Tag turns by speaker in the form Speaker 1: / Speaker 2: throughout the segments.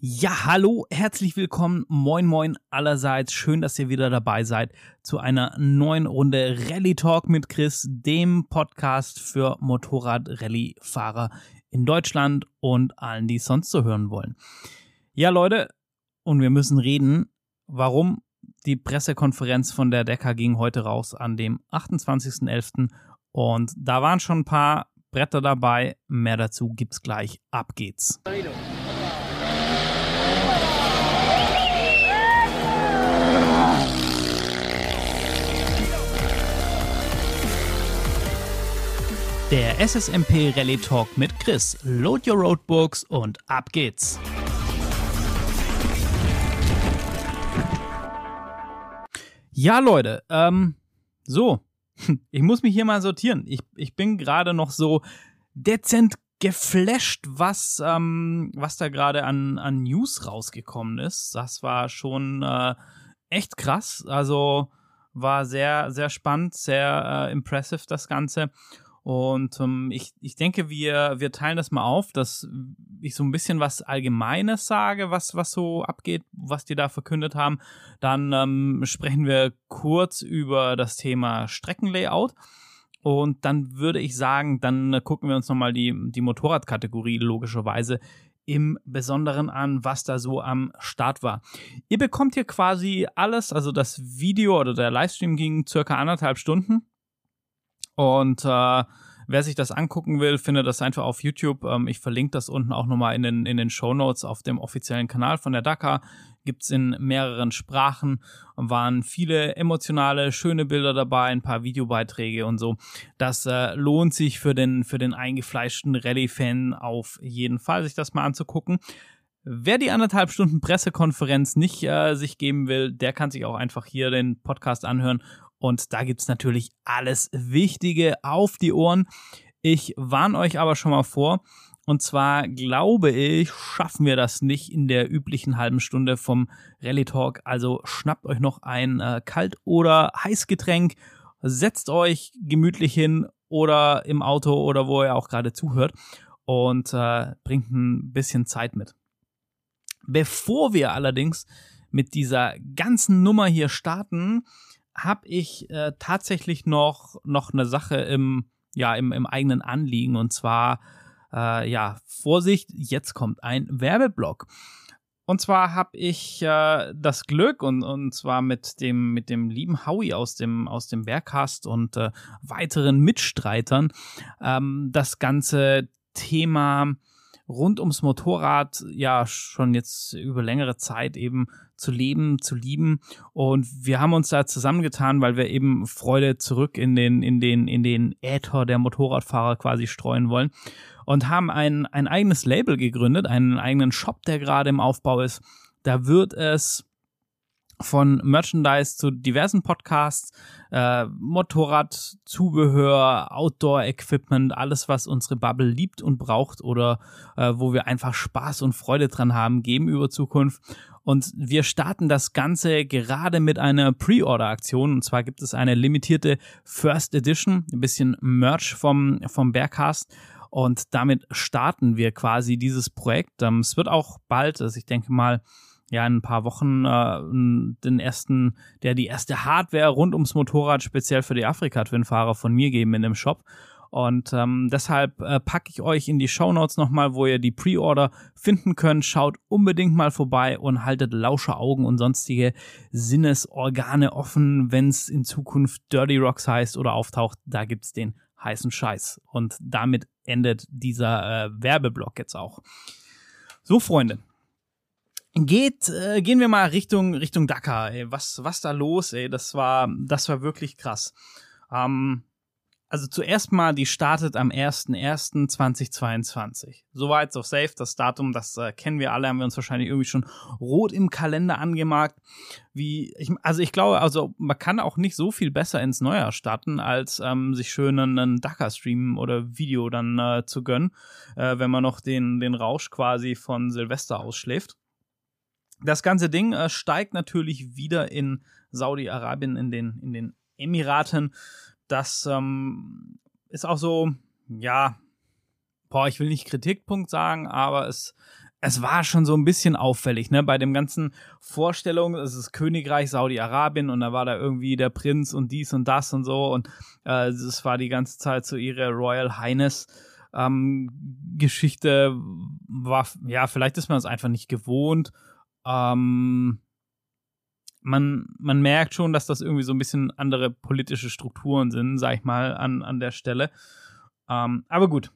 Speaker 1: Ja, hallo, herzlich willkommen, moin moin allerseits, schön, dass ihr wieder dabei seid zu einer neuen Runde Rallye Talk mit Chris, dem Podcast für Motorrad-Rallye-Fahrer in Deutschland und allen, die es sonst so hören wollen. Ja, Leute, und wir müssen reden, warum die Pressekonferenz von der Decker ging heute raus an dem 28.11. Und da waren schon ein paar Bretter dabei. Mehr dazu gibt's gleich. Ab geht's. Der SSMP Rally Talk mit Chris. Load your Roadbooks und ab geht's. Ja, Leute, ähm, so. Ich muss mich hier mal sortieren. Ich, ich bin gerade noch so dezent geflasht, was, ähm, was da gerade an, an News rausgekommen ist. Das war schon äh, echt krass. Also war sehr, sehr spannend, sehr äh, impressive das Ganze. Und ähm, ich, ich denke, wir, wir teilen das mal auf, dass ich so ein bisschen was Allgemeines sage, was, was so abgeht, was die da verkündet haben. Dann ähm, sprechen wir kurz über das Thema Streckenlayout. Und dann würde ich sagen, dann gucken wir uns nochmal die, die Motorradkategorie logischerweise im Besonderen an, was da so am Start war. Ihr bekommt hier quasi alles, also das Video oder der Livestream ging circa anderthalb Stunden. Und äh, wer sich das angucken will, findet das einfach auf YouTube. Ähm, ich verlinke das unten auch nochmal in den, in den Show Notes auf dem offiziellen Kanal von der Dakar. Gibt's in mehreren Sprachen, waren viele emotionale, schöne Bilder dabei, ein paar Videobeiträge und so. Das äh, lohnt sich für den, für den eingefleischten Rallye-Fan auf jeden Fall, sich das mal anzugucken. Wer die anderthalb Stunden Pressekonferenz nicht äh, sich geben will, der kann sich auch einfach hier den Podcast anhören und da gibt's natürlich alles Wichtige auf die Ohren. Ich warne euch aber schon mal vor. Und zwar glaube ich, schaffen wir das nicht in der üblichen halben Stunde vom Rally Talk. Also schnappt euch noch ein äh, Kalt- oder Heißgetränk, setzt euch gemütlich hin oder im Auto oder wo ihr auch gerade zuhört und äh, bringt ein bisschen Zeit mit. Bevor wir allerdings mit dieser ganzen Nummer hier starten, habe ich äh, tatsächlich noch, noch eine Sache im, ja, im, im eigenen Anliegen und zwar, äh, ja, Vorsicht, jetzt kommt ein Werbeblock. Und zwar habe ich äh, das Glück und, und zwar mit dem, mit dem lieben Howie aus dem, aus dem Berghast und äh, weiteren Mitstreitern ähm, das ganze Thema rund ums Motorrad ja schon jetzt über längere Zeit eben zu leben, zu lieben. Und wir haben uns da zusammengetan, weil wir eben Freude zurück in den, in den, in den Äther der Motorradfahrer quasi streuen wollen. Und haben ein, ein eigenes Label gegründet, einen eigenen Shop, der gerade im Aufbau ist. Da wird es von Merchandise zu diversen Podcasts, äh, Motorrad, Zubehör, Outdoor-Equipment, alles, was unsere Bubble liebt und braucht oder äh, wo wir einfach Spaß und Freude dran haben, geben über Zukunft. Und wir starten das Ganze gerade mit einer Pre-Order-Aktion. Und zwar gibt es eine limitierte First Edition, ein bisschen Merch vom, vom Berghast. Und damit starten wir quasi dieses Projekt. Ähm, es wird auch bald, also ich denke mal, ja, in ein paar Wochen äh, den ersten, der die erste Hardware rund ums Motorrad speziell für die Afrika-Twin-Fahrer von mir geben in dem Shop. Und ähm, deshalb äh, packe ich euch in die Show Notes nochmal, wo ihr die Pre-Order finden könnt. Schaut unbedingt mal vorbei und haltet lausche Augen und sonstige Sinnesorgane offen, wenn es in Zukunft Dirty Rocks heißt oder auftaucht. Da gibt's den heißen Scheiß. Und damit endet dieser äh, Werbeblock jetzt auch. So, Freunde. Geht, äh, gehen wir mal Richtung, Richtung Dakar, ey. Was, was da los, ey? Das war, das war wirklich krass. Ähm, also zuerst mal, die startet am 01.01.2022. Soweit so safe, das Datum, das äh, kennen wir alle, haben wir uns wahrscheinlich irgendwie schon rot im Kalender angemarkt. Wie, ich, also ich glaube, also man kann auch nicht so viel besser ins Neujahr starten, als ähm, sich schön einen Dakar-Stream oder Video dann äh, zu gönnen, äh, wenn man noch den, den Rausch quasi von Silvester ausschläft. Das ganze Ding äh, steigt natürlich wieder in Saudi-Arabien, in den, in den Emiraten das ähm, ist auch so, ja, boah, ich will nicht Kritikpunkt sagen, aber es, es war schon so ein bisschen auffällig, ne? Bei dem ganzen Vorstellungen, es ist Königreich Saudi-Arabien und da war da irgendwie der Prinz und dies und das und so und äh, es war die ganze Zeit so ihre Royal Highness ähm, Geschichte war, ja, vielleicht ist man es einfach nicht gewohnt. Ähm, man, man merkt schon, dass das irgendwie so ein bisschen andere politische Strukturen sind, sag ich mal, an, an der Stelle. Ähm, aber gut,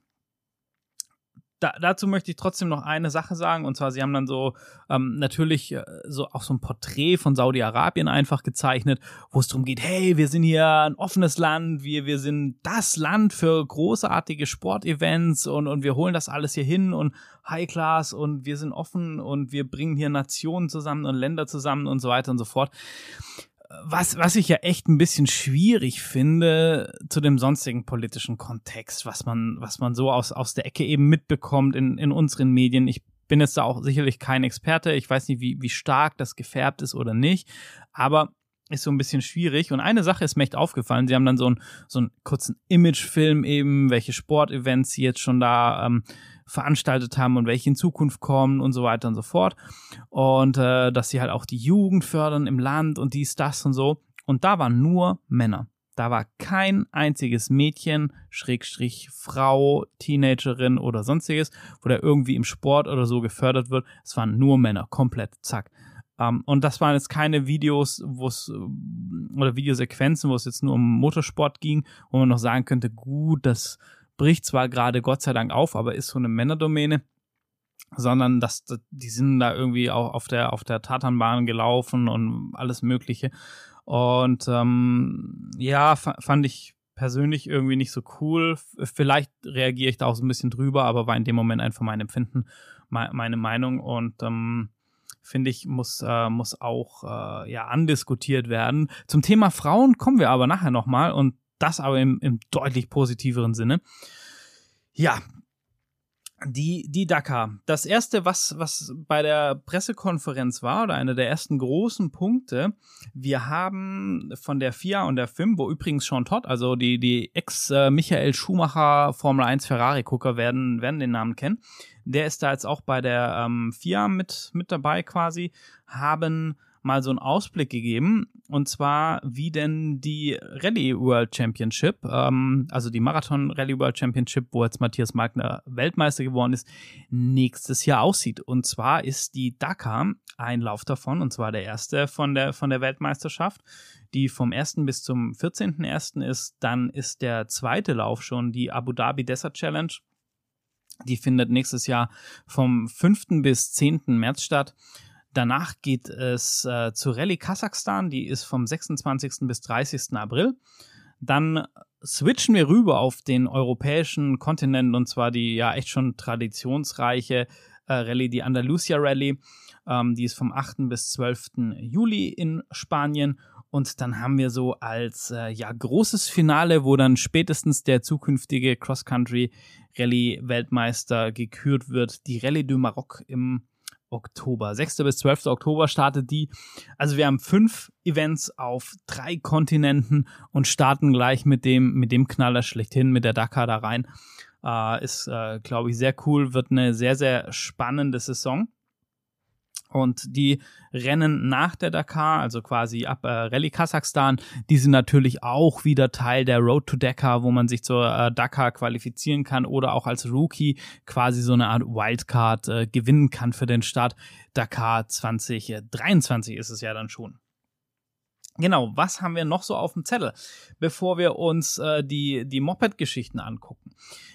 Speaker 1: da, dazu möchte ich trotzdem noch eine Sache sagen. Und zwar, sie haben dann so ähm, natürlich äh, so auch so ein Porträt von Saudi-Arabien einfach gezeichnet, wo es darum geht, hey, wir sind hier ein offenes Land, wir, wir sind das Land für großartige Sportevents und, und wir holen das alles hier hin und High Class und wir sind offen und wir bringen hier Nationen zusammen und Länder zusammen und so weiter und so fort was, was ich ja echt ein bisschen schwierig finde zu dem sonstigen politischen Kontext, was man, was man so aus, aus der Ecke eben mitbekommt in, in unseren Medien. Ich bin jetzt da auch sicherlich kein Experte. Ich weiß nicht, wie, wie stark das gefärbt ist oder nicht. Aber ist so ein bisschen schwierig. Und eine Sache ist mir echt aufgefallen. Sie haben dann so, ein, so einen kurzen Imagefilm eben, welche Sportevents sie jetzt schon da ähm, veranstaltet haben und welche in Zukunft kommen und so weiter und so fort. Und äh, dass sie halt auch die Jugend fördern im Land und dies, das und so. Und da waren nur Männer. Da war kein einziges Mädchen, Schrägstrich Frau, Teenagerin oder sonstiges, wo der irgendwie im Sport oder so gefördert wird. Es waren nur Männer, komplett, zack. Um, ähm, und das waren jetzt keine Videos, wo es oder Videosequenzen, wo es jetzt nur um Motorsport ging, wo man noch sagen könnte, gut, das bricht zwar gerade Gott sei Dank auf, aber ist so eine Männerdomäne sondern dass die sind da irgendwie auch auf der auf der Tatanbahn gelaufen und alles Mögliche und ähm, ja fand ich persönlich irgendwie nicht so cool. Vielleicht reagiere ich da auch so ein bisschen drüber, aber war in dem Moment einfach mein Empfinden, meine Meinung und ähm, finde ich, muss, äh, muss auch äh, ja andiskutiert werden. Zum Thema Frauen kommen wir aber nachher nochmal und das aber im, im deutlich positiveren Sinne. Ja, die, die Dakar. Das erste, was, was bei der Pressekonferenz war, oder einer der ersten großen Punkte, wir haben von der FIA und der FIM, wo übrigens Sean Todd, also die, die Ex-Michael Schumacher Formel 1 Ferrari-Gucker werden, werden den Namen kennen. Der ist da jetzt auch bei der ähm, FIA mit, mit dabei quasi, haben mal so einen Ausblick gegeben. Und zwar, wie denn die Rallye World Championship, ähm, also die Marathon Rallye World Championship, wo jetzt Matthias Magner Weltmeister geworden ist, nächstes Jahr aussieht. Und zwar ist die Dakar ein Lauf davon, und zwar der erste von der, von der Weltmeisterschaft, die vom 1. bis zum 14.01. ist. Dann ist der zweite Lauf schon die Abu Dhabi Desert Challenge. Die findet nächstes Jahr vom 5. bis 10. März statt. Danach geht es äh, zur Rallye Kasachstan, die ist vom 26. bis 30. April. Dann switchen wir rüber auf den europäischen Kontinent und zwar die ja echt schon traditionsreiche äh, Rallye, die Andalusia Rallye. Ähm, die ist vom 8. bis 12. Juli in Spanien. Und dann haben wir so als äh, ja großes Finale, wo dann spätestens der zukünftige Cross-Country Rallye Weltmeister gekürt wird, die Rallye du Maroc im Oktober. 6. bis 12. Oktober startet die. Also wir haben fünf Events auf drei Kontinenten und starten gleich mit dem, mit dem Knaller schlechthin, mit der Dakar da rein. Äh, ist, äh, glaube ich, sehr cool, wird eine sehr, sehr spannende Saison. Und die Rennen nach der Dakar, also quasi ab äh, Rallye Kasachstan, die sind natürlich auch wieder Teil der Road to Dakar, wo man sich zur äh, Dakar qualifizieren kann oder auch als Rookie quasi so eine Art Wildcard äh, gewinnen kann für den Start. Dakar 2023 ist es ja dann schon. Genau, was haben wir noch so auf dem Zettel, bevor wir uns äh, die, die Moped-Geschichten angucken?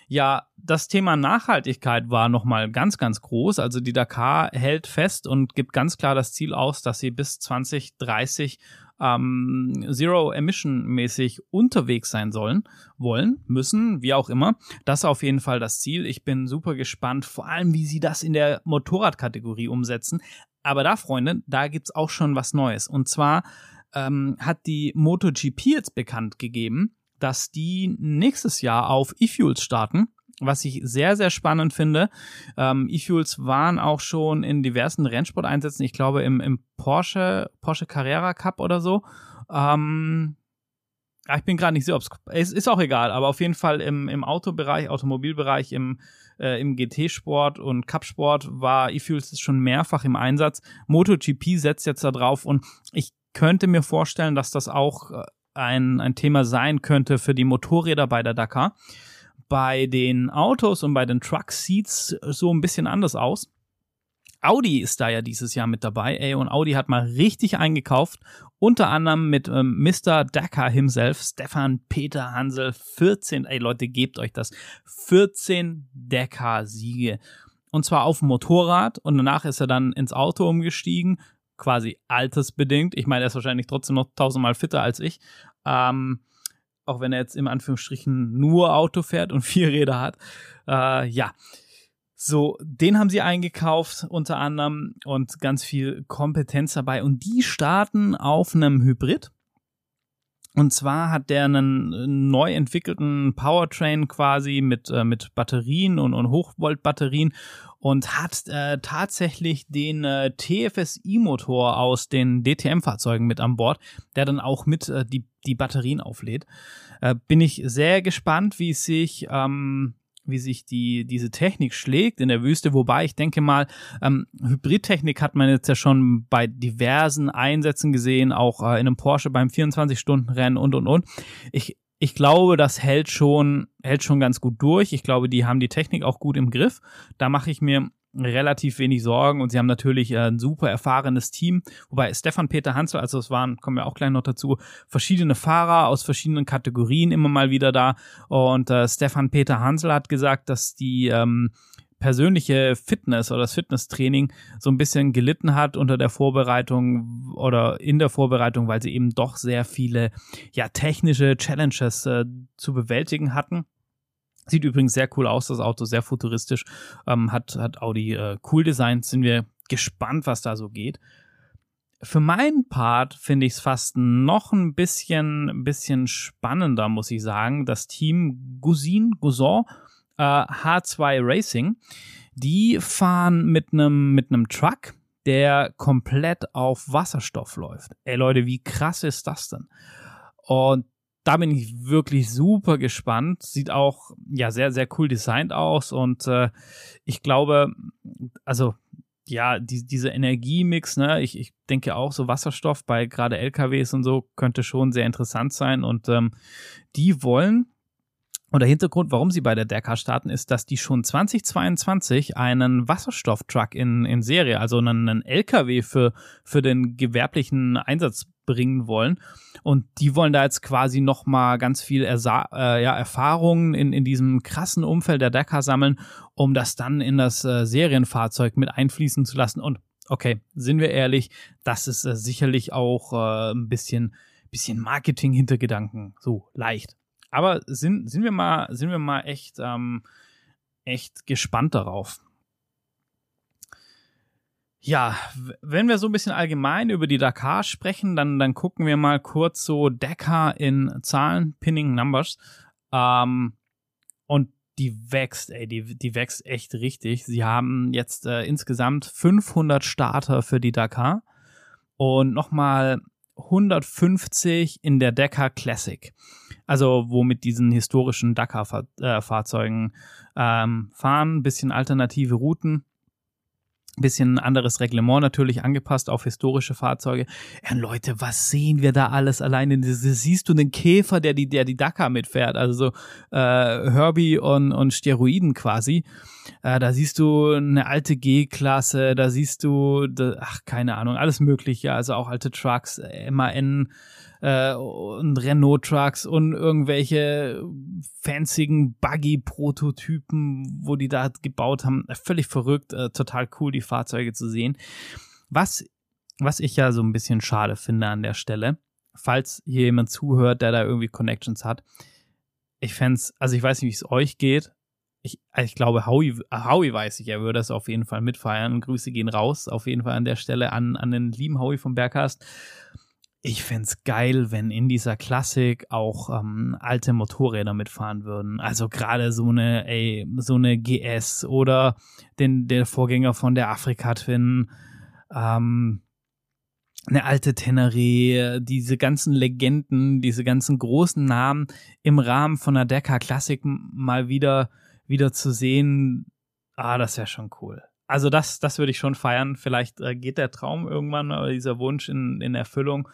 Speaker 1: Ja, das Thema Nachhaltigkeit war nochmal ganz, ganz groß. Also die Dakar hält fest und gibt ganz klar das Ziel aus, dass sie bis 2030 ähm, Zero-Emission-mäßig unterwegs sein sollen, wollen, müssen, wie auch immer. Das ist auf jeden Fall das Ziel. Ich bin super gespannt, vor allem wie sie das in der Motorradkategorie umsetzen. Aber da, Freunde, da gibt's auch schon was Neues. Und zwar ähm, hat die MotoGP jetzt bekannt gegeben, dass die nächstes Jahr auf E-Fuels starten, was ich sehr, sehr spannend finde. Ähm, E-Fuels waren auch schon in diversen Rennsporteinsätzen, ich glaube im, im Porsche, Porsche Carrera Cup oder so. Ähm, ich bin gerade nicht sicher, ob es ist auch egal, aber auf jeden Fall im, im Autobereich, Automobilbereich, im, äh, im GT-Sport und Cup-Sport war E-Fuels schon mehrfach im Einsatz. MotoGP setzt jetzt da drauf und ich könnte mir vorstellen, dass das auch äh, ein, ein Thema sein könnte für die Motorräder bei der Dakar. Bei den Autos und bei den Trucks sieht's so ein bisschen anders aus. Audi ist da ja dieses Jahr mit dabei, ey, und Audi hat mal richtig eingekauft, unter anderem mit ähm, Mr. Dakar himself, Stefan Peter Hansel, 14, ey Leute, gebt euch das, 14 Dakar-Siege. Und zwar auf dem Motorrad und danach ist er dann ins Auto umgestiegen, quasi altersbedingt. Ich meine, er ist wahrscheinlich trotzdem noch tausendmal fitter als ich. Ähm, auch wenn er jetzt im Anführungsstrichen nur Auto fährt und vier Räder hat. Äh, ja. So, den haben sie eingekauft unter anderem und ganz viel Kompetenz dabei. Und die starten auf einem Hybrid. Und zwar hat der einen neu entwickelten Powertrain quasi mit, äh, mit Batterien und, und Hochvolt-Batterien und hat äh, tatsächlich den äh, TFSI-Motor aus den DTM-Fahrzeugen mit an Bord, der dann auch mit äh, die, die Batterien auflädt. Äh, bin ich sehr gespannt, wie es sich ähm, wie sich die, diese Technik schlägt in der Wüste, wobei ich denke mal, ähm, Hybridtechnik hat man jetzt ja schon bei diversen Einsätzen gesehen, auch äh, in einem Porsche beim 24-Stunden-Rennen und und und. Ich, ich glaube, das hält schon, hält schon ganz gut durch. Ich glaube, die haben die Technik auch gut im Griff. Da mache ich mir relativ wenig Sorgen und sie haben natürlich äh, ein super erfahrenes Team. Wobei Stefan Peter Hansel, also es waren, kommen wir auch gleich noch dazu, verschiedene Fahrer aus verschiedenen Kategorien immer mal wieder da. Und äh, Stefan Peter Hansel hat gesagt, dass die ähm, persönliche Fitness oder das Fitnesstraining so ein bisschen gelitten hat unter der Vorbereitung oder in der Vorbereitung, weil sie eben doch sehr viele ja technische Challenges äh, zu bewältigen hatten. Sieht übrigens sehr cool aus, das Auto, sehr futuristisch. Ähm, hat, hat Audi äh, cool designt. Sind wir gespannt, was da so geht. Für meinen Part finde ich es fast noch ein bisschen, bisschen spannender, muss ich sagen. Das Team Gousin, Gouson, äh, H2 Racing, die fahren mit einem mit einem Truck, der komplett auf Wasserstoff läuft. Ey Leute, wie krass ist das denn? Und da bin ich wirklich super gespannt. Sieht auch ja sehr, sehr cool designt aus und äh, ich glaube, also ja, die, diese Energiemix, ne, ich, ich denke auch so Wasserstoff bei gerade LKWs und so könnte schon sehr interessant sein und ähm, die wollen und der Hintergrund, warum sie bei der Dakar starten, ist, dass die schon 2022 einen Wasserstofftruck in, in Serie, also einen, einen LKW für, für den gewerblichen Einsatz bringen wollen. Und die wollen da jetzt quasi nochmal ganz viel Ersa äh, ja, Erfahrungen in, in diesem krassen Umfeld der Dakar sammeln, um das dann in das äh, Serienfahrzeug mit einfließen zu lassen. Und okay, sind wir ehrlich, das ist äh, sicherlich auch äh, ein bisschen, bisschen Marketing-Hintergedanken, so leicht. Aber sind, sind wir mal, sind wir mal echt, ähm, echt gespannt darauf. Ja, wenn wir so ein bisschen allgemein über die Dakar sprechen, dann, dann gucken wir mal kurz so Dakar in Zahlen, Pinning Numbers. Ähm, und die wächst, ey, die, die wächst echt richtig. Sie haben jetzt äh, insgesamt 500 Starter für die Dakar und nochmal 150 in der Dakar Classic. Also, wo mit diesen historischen Dakar-Fahrzeugen äh, ähm, fahren, bisschen alternative Routen bisschen anderes Reglement natürlich angepasst auf historische Fahrzeuge. Ja, Leute, was sehen wir da alles alleine? Siehst du den Käfer, der die, der die Dakar mitfährt? Also so äh, Herbie und, und Steroiden quasi. Äh, da siehst du eine alte G-Klasse, da siehst du, ach, keine Ahnung, alles mögliche, also auch alte Trucks, MAN, äh, und Renault-Trucks und irgendwelche fancyen Buggy-Prototypen, wo die da gebaut haben. Völlig verrückt, äh, total cool, die Fahrzeuge zu sehen. Was, was ich ja so ein bisschen schade finde an der Stelle, falls hier jemand zuhört, der da irgendwie Connections hat, ich fände also ich weiß nicht, wie es euch geht. Ich, ich glaube, Howie, Howie weiß ich, er würde es auf jeden Fall mitfeiern. Grüße gehen raus, auf jeden Fall an der Stelle an, an den lieben Howie vom Berghast ich fände geil, wenn in dieser Klassik auch ähm, alte Motorräder mitfahren würden. Also gerade so eine, ey, so eine GS oder den, der Vorgänger von der Afrika Twin. Ähm, eine alte Teneré, diese ganzen Legenden, diese ganzen großen Namen im Rahmen von einer Decca Classic mal wieder, wieder zu sehen, ah, das wäre schon cool. Also das, das würde ich schon feiern. Vielleicht äh, geht der Traum irgendwann oder dieser Wunsch in, in Erfüllung.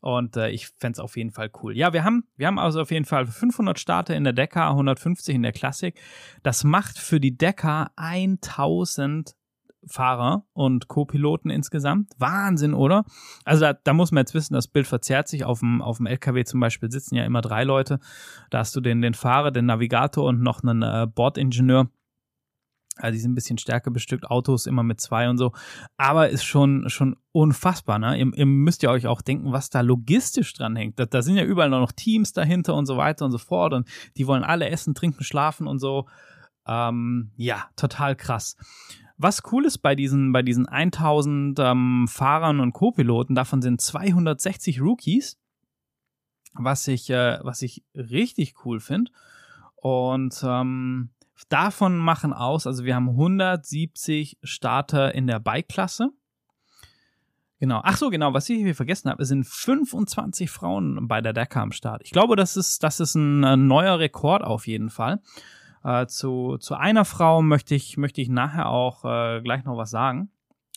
Speaker 1: Und äh, ich fände es auf jeden Fall cool. Ja, wir haben, wir haben also auf jeden Fall 500 Starter in der Decker, 150 in der Classic. Das macht für die Decker 1000 Fahrer und Co-Piloten insgesamt. Wahnsinn, oder? Also da, da muss man jetzt wissen, das Bild verzerrt sich. Auf dem, auf dem LKW zum Beispiel sitzen ja immer drei Leute. Da hast du den, den Fahrer, den Navigator und noch einen äh, Bordingenieur. Also die sind ein bisschen stärker bestückt, Autos immer mit zwei und so. Aber ist schon, schon unfassbar, ne? Ihr, ihr müsst ja euch auch denken, was da logistisch dran hängt. Da, da sind ja überall noch Teams dahinter und so weiter und so fort. Und die wollen alle essen, trinken, schlafen und so. Ähm, ja, total krass. Was cool ist bei diesen, bei diesen 1000 ähm, Fahrern und Co-Piloten, davon sind 260 Rookies, was ich, äh, was ich richtig cool finde. Und ähm, davon machen aus, also wir haben 170 Starter in der Bike-Klasse. Genau. Ach so, genau. Was ich hier vergessen habe, es sind 25 Frauen bei der Dakar am Start. Ich glaube, das ist, das ist ein, ein neuer Rekord auf jeden Fall. Äh, zu, zu einer Frau möchte ich, möchte ich nachher auch äh, gleich noch was sagen,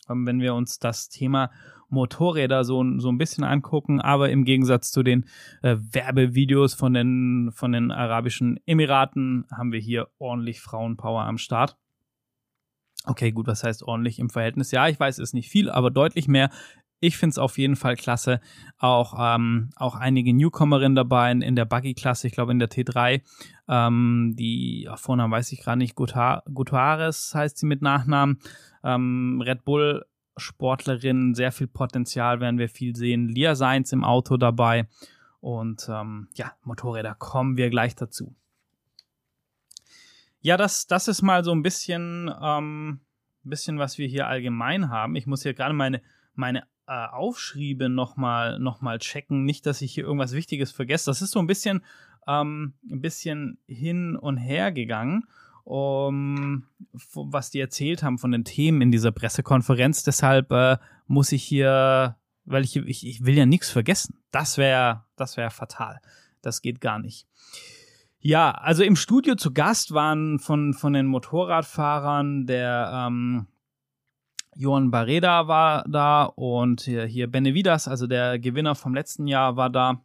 Speaker 1: ähm, wenn wir uns das Thema Motorräder so, so ein bisschen angucken, aber im Gegensatz zu den äh, Werbevideos von den, von den Arabischen Emiraten haben wir hier ordentlich Frauenpower am Start. Okay, gut, was heißt ordentlich im Verhältnis? Ja, ich weiß, es ist nicht viel, aber deutlich mehr ich finde es auf jeden Fall klasse. Auch, ähm, auch einige Newcomerinnen dabei in, in der Buggy-Klasse, ich glaube in der T3. Ähm, die ja, Vornamen weiß ich gerade nicht, Gutares heißt sie mit Nachnamen. Ähm, Red Bull Sportlerin, sehr viel Potenzial werden wir viel sehen. Lia Seins im Auto dabei. Und ähm, ja, Motorräder kommen wir gleich dazu. Ja, das, das ist mal so ein bisschen, ähm, bisschen, was wir hier allgemein haben. Ich muss hier gerade meine, meine äh, Aufschriebe nochmal noch mal checken. Nicht, dass ich hier irgendwas Wichtiges vergesse. Das ist so ein bisschen, ähm, ein bisschen hin und her gegangen, um, was die erzählt haben von den Themen in dieser Pressekonferenz. Deshalb äh, muss ich hier, weil ich, ich, ich will ja nichts vergessen. Das wäre das wäre fatal. Das geht gar nicht. Ja, also im Studio zu Gast waren von, von den Motorradfahrern der ähm, Johan Barreda war da und hier, hier Benevidas, also der Gewinner vom letzten Jahr, war da.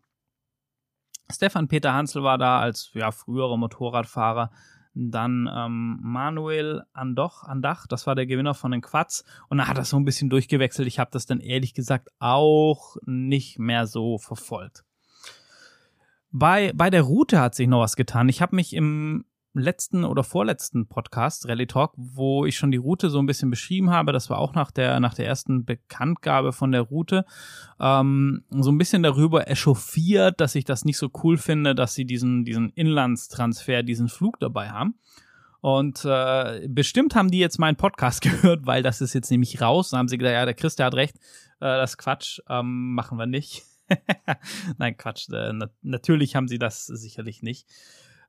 Speaker 1: Stefan Peter Hansel war da als ja, früherer Motorradfahrer. Dann ähm, Manuel Andoch, Andach, das war der Gewinner von den Quads. Und da hat das so ein bisschen durchgewechselt. Ich habe das dann ehrlich gesagt auch nicht mehr so verfolgt. Bei, bei der Route hat sich noch was getan. Ich habe mich im letzten oder vorletzten Podcast, Rally Talk, wo ich schon die Route so ein bisschen beschrieben habe. Das war auch nach der, nach der ersten Bekanntgabe von der Route. Ähm, so ein bisschen darüber echauffiert, dass ich das nicht so cool finde, dass sie diesen, diesen Inlandstransfer, diesen Flug dabei haben. Und äh, bestimmt haben die jetzt meinen Podcast gehört, weil das ist jetzt nämlich raus. Da haben sie gedacht, ja, der Chris, der hat recht, äh, das Quatsch, ähm, machen wir nicht. Nein, Quatsch. Äh, na natürlich haben sie das sicherlich nicht.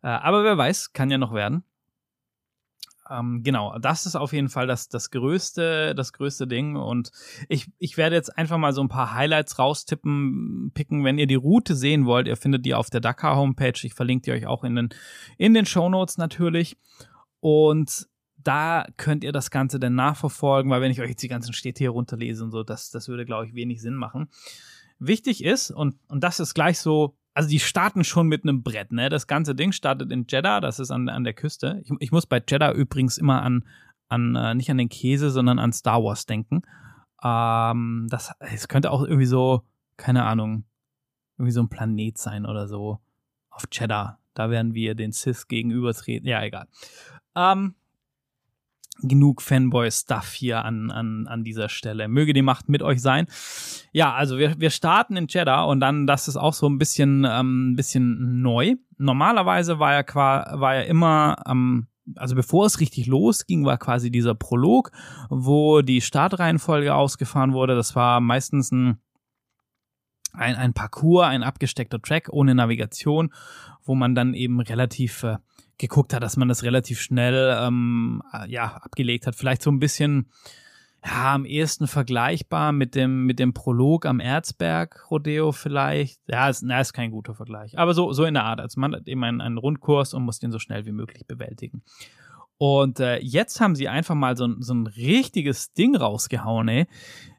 Speaker 1: Äh, aber wer weiß, kann ja noch werden. Ähm, genau, das ist auf jeden Fall das, das größte, das größte Ding. Und ich, ich werde jetzt einfach mal so ein paar Highlights raustippen, picken, wenn ihr die Route sehen wollt. Ihr findet die auf der Dakar Homepage. Ich verlinke die euch auch in den, in den Show Notes natürlich. Und da könnt ihr das Ganze dann nachverfolgen, weil wenn ich euch jetzt die ganzen Städte hier runterlese und so, das, das würde, glaube ich, wenig Sinn machen. Wichtig ist, und, und das ist gleich so also die starten schon mit einem Brett, ne? Das ganze Ding startet in Jeddah, das ist an, an der Küste. Ich, ich muss bei Jeddah übrigens immer an, an äh, nicht an den Käse, sondern an Star Wars denken. Ähm, das, es könnte auch irgendwie so, keine Ahnung, irgendwie so ein Planet sein oder so. Auf Jeddah. Da werden wir den Sith gegenübertreten. Ja, egal. Ähm, genug Fanboy-Stuff hier an, an, an dieser Stelle. Möge die Macht mit euch sein. Ja, also wir, wir starten in Jeddah und dann, das ist auch so ein bisschen, ähm, bisschen neu. Normalerweise war ja, war ja immer ähm, also bevor es richtig losging, war quasi dieser Prolog, wo die Startreihenfolge ausgefahren wurde. Das war meistens ein, ein, ein Parcours, ein abgesteckter Track ohne Navigation, wo man dann eben relativ äh, geguckt hat, dass man das relativ schnell ähm, äh, ja abgelegt hat. Vielleicht so ein bisschen ja, am ehesten vergleichbar mit dem, mit dem Prolog am Erzberg Rodeo vielleicht. Ja, ist, na, ist kein guter Vergleich. Aber so, so in der Art. Also man hat eben einen, einen Rundkurs und muss den so schnell wie möglich bewältigen. Und äh, jetzt haben sie einfach mal so, so ein richtiges Ding rausgehauen, ey.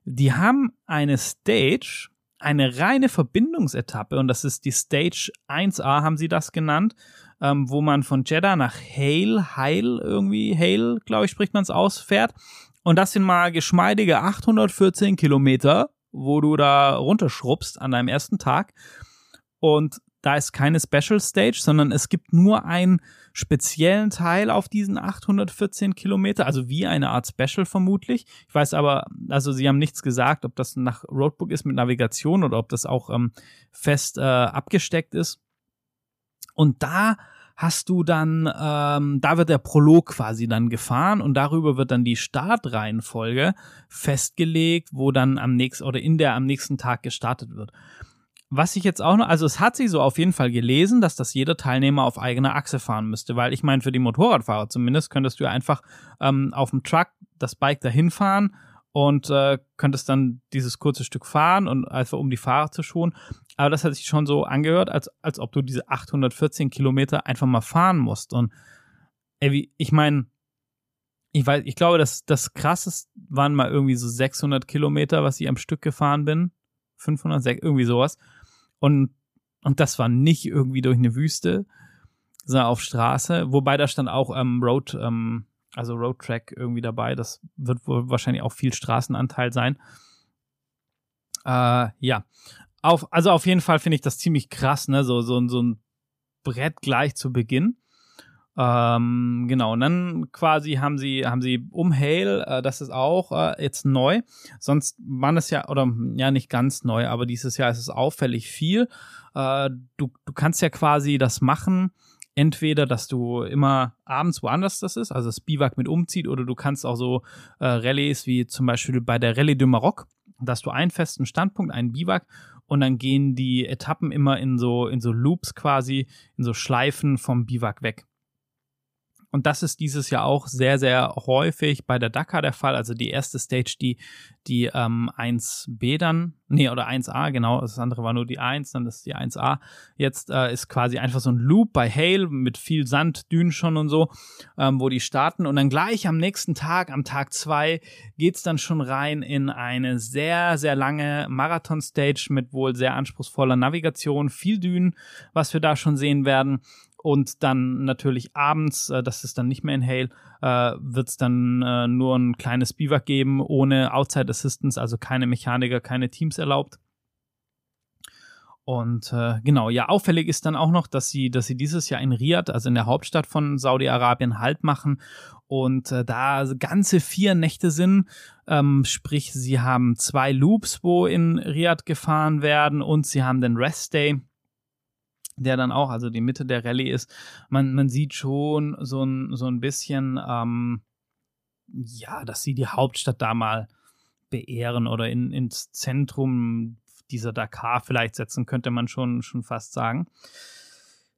Speaker 1: Die haben eine Stage, eine reine Verbindungsetappe, und das ist die Stage 1a, haben sie das genannt, ähm, wo man von Jeddah nach Hale, Heil irgendwie, Hale, glaube ich, spricht man es aus, fährt. Und das sind mal geschmeidige 814 Kilometer, wo du da runterschrubbst an deinem ersten Tag. Und da ist keine Special Stage, sondern es gibt nur einen speziellen Teil auf diesen 814 Kilometer, also wie eine Art Special vermutlich. Ich weiß aber, also sie haben nichts gesagt, ob das nach Roadbook ist mit Navigation oder ob das auch ähm, fest äh, abgesteckt ist. Und da hast du dann, ähm, da wird der Prolog quasi dann gefahren und darüber wird dann die Startreihenfolge festgelegt, wo dann am nächsten oder in der am nächsten Tag gestartet wird. Was ich jetzt auch noch, also es hat sich so auf jeden Fall gelesen, dass das jeder Teilnehmer auf eigener Achse fahren müsste, weil ich meine, für die Motorradfahrer zumindest könntest du einfach ähm, auf dem Truck das Bike dahin fahren und äh, könntest dann dieses kurze Stück fahren und einfach um die Fahrer zu schonen. Aber das hat sich schon so angehört, als, als ob du diese 814 Kilometer einfach mal fahren musst. Und ey, wie, ich meine, ich weiß, ich glaube, das, das krasseste waren mal irgendwie so 600 Kilometer, was ich am Stück gefahren bin. 500, irgendwie sowas. Und, und das war nicht irgendwie durch eine Wüste, sondern auf Straße. Wobei da stand auch ähm, Road, ähm, also Road Track irgendwie dabei. Das wird wohl wahrscheinlich auch viel Straßenanteil sein. Äh, ja. Auf, also auf jeden Fall finde ich das ziemlich krass, ne? So, so, so ein Brett gleich zu Beginn. Ähm, genau, und dann quasi haben sie, haben sie um Hale, äh, das ist auch äh, jetzt neu. Sonst waren es ja, oder ja, nicht ganz neu, aber dieses Jahr ist es auffällig viel. Äh, du, du kannst ja quasi das machen, entweder, dass du immer abends woanders das ist, also das Biwak mit umzieht, oder du kannst auch so äh, Rallyes wie zum Beispiel bei der Rallye de Maroc, dass du einen festen Standpunkt, einen Biwak und dann gehen die Etappen immer in so, in so Loops quasi, in so Schleifen vom Biwak weg. Und das ist dieses Jahr auch sehr, sehr häufig bei der Dakar der Fall. Also die erste Stage, die, die ähm, 1b dann, nee, oder 1a, genau, das andere war nur die 1, dann ist die 1a. Jetzt äh, ist quasi einfach so ein Loop bei Hale mit viel Sand, Dünen schon und so, ähm, wo die starten. Und dann gleich am nächsten Tag, am Tag 2, geht's dann schon rein in eine sehr, sehr lange Marathon-Stage mit wohl sehr anspruchsvoller Navigation, viel Dünen, was wir da schon sehen werden. Und dann natürlich abends, äh, das ist dann nicht mehr in Hale, äh, wird es dann äh, nur ein kleines Biwak geben, ohne Outside Assistance, also keine Mechaniker, keine Teams erlaubt. Und äh, genau, ja, auffällig ist dann auch noch, dass sie, dass sie dieses Jahr in Riyadh, also in der Hauptstadt von Saudi-Arabien, Halt machen und äh, da ganze vier Nächte sind. Ähm, sprich, sie haben zwei Loops, wo in Riyadh gefahren werden und sie haben den Rest Day der dann auch, also die Mitte der Rallye ist, man, man sieht schon so ein, so ein bisschen, ähm, ja, dass sie die Hauptstadt da mal beehren oder in, ins Zentrum dieser Dakar vielleicht setzen, könnte man schon, schon fast sagen.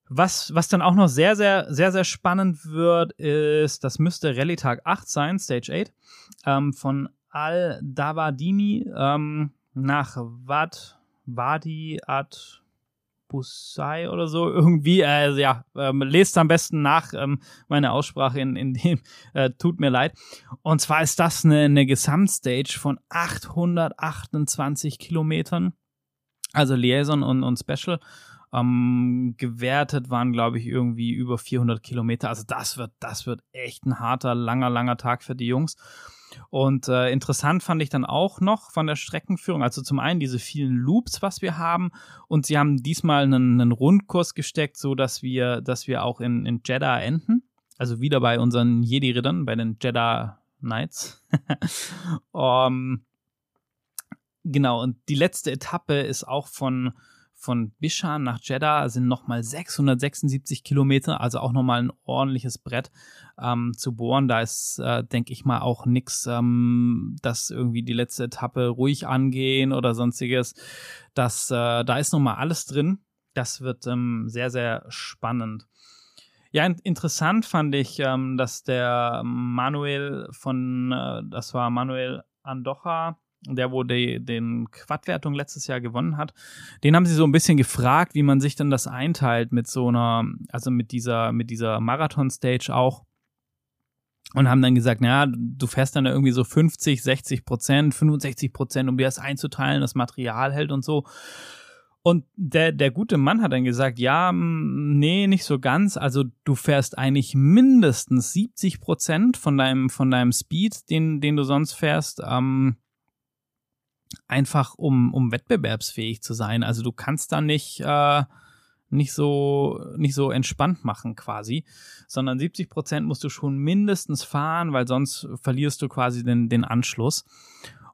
Speaker 1: Was, was dann auch noch sehr, sehr, sehr, sehr spannend wird, ist, das müsste Rallye Tag 8 sein, Stage 8, ähm, von Al-Dawadimi ähm, nach Wad, Wadi Ad Busai oder so irgendwie. Äh, ja, ähm, lest am besten nach ähm, meine Aussprache in, in dem. Äh, tut mir leid. Und zwar ist das eine, eine Gesamtstage von 828 Kilometern. Also Liaison und, und Special. Ähm, gewertet waren, glaube ich, irgendwie über 400 Kilometer. Also das wird, das wird echt ein harter, langer, langer Tag für die Jungs. Und äh, interessant fand ich dann auch noch von der Streckenführung, also zum einen diese vielen Loops, was wir haben, und sie haben diesmal einen, einen Rundkurs gesteckt, so dass wir, dass wir auch in, in Jeddah enden. Also wieder bei unseren Jedi-Rittern, bei den Jeddah Knights. um, genau, und die letzte Etappe ist auch von von Bishan nach Jeddah sind nochmal 676 Kilometer, also auch nochmal ein ordentliches Brett ähm, zu bohren. Da ist, äh, denke ich mal, auch nichts, ähm, dass irgendwie die letzte Etappe ruhig angehen oder sonstiges. Das, äh, da ist nochmal alles drin. Das wird ähm, sehr, sehr spannend. Ja, interessant fand ich, ähm, dass der Manuel von, äh, das war Manuel Andocha, der wo die, den Quadwertung letztes Jahr gewonnen hat, den haben sie so ein bisschen gefragt, wie man sich denn das einteilt mit so einer, also mit dieser, mit dieser Marathon-Stage auch. Und haben dann gesagt, naja, du fährst dann irgendwie so 50, 60 Prozent, 65 Prozent, um dir das einzuteilen, das Material hält und so. Und der, der gute Mann hat dann gesagt, ja, nee, nicht so ganz. Also du fährst eigentlich mindestens 70 Prozent von deinem, von deinem Speed, den, den du sonst fährst, ähm, einfach um, um wettbewerbsfähig zu sein. Also du kannst da nicht, äh, nicht so, nicht so entspannt machen quasi, sondern 70 Prozent musst du schon mindestens fahren, weil sonst verlierst du quasi den, den Anschluss.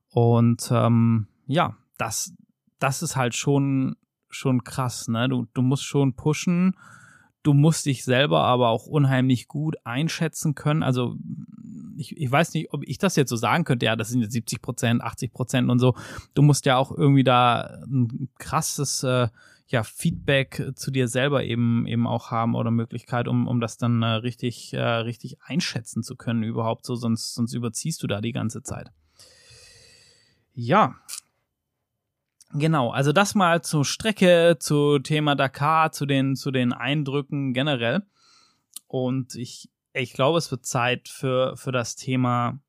Speaker 1: Und ähm, ja, das, das ist halt schon, schon krass, ne? Du, du musst schon pushen, du musst dich selber aber auch unheimlich gut einschätzen können. Also ich, ich weiß nicht, ob ich das jetzt so sagen könnte, ja, das sind jetzt 70 Prozent, 80 Prozent und so. Du musst ja auch irgendwie da ein krasses äh, ja, Feedback zu dir selber eben eben auch haben oder Möglichkeit, um, um das dann äh, richtig, äh, richtig einschätzen zu können überhaupt so, sonst, sonst überziehst du da die ganze Zeit. Ja. Genau, also das mal zur Strecke, zu Thema Dakar, zu den, zu den Eindrücken generell. Und ich, ich glaube, es wird Zeit für, für das Thema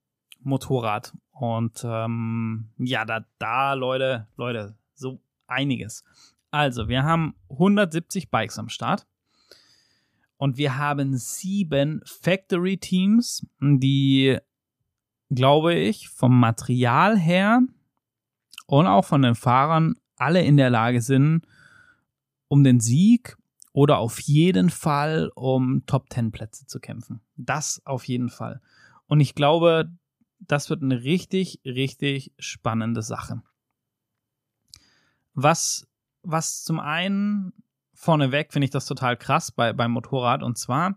Speaker 1: Motorrad. Und ähm, ja, da, da, Leute, Leute, so einiges. Also, wir haben 170 Bikes am Start. Und wir haben sieben Factory Teams, die, glaube ich, vom Material her und auch von den Fahrern alle in der Lage sind, um den Sieg oder auf jeden Fall um Top 10 Plätze zu kämpfen. Das auf jeden Fall. Und ich glaube, das wird eine richtig, richtig spannende Sache. Was was zum einen vorneweg finde ich das total krass bei, beim Motorrad und zwar,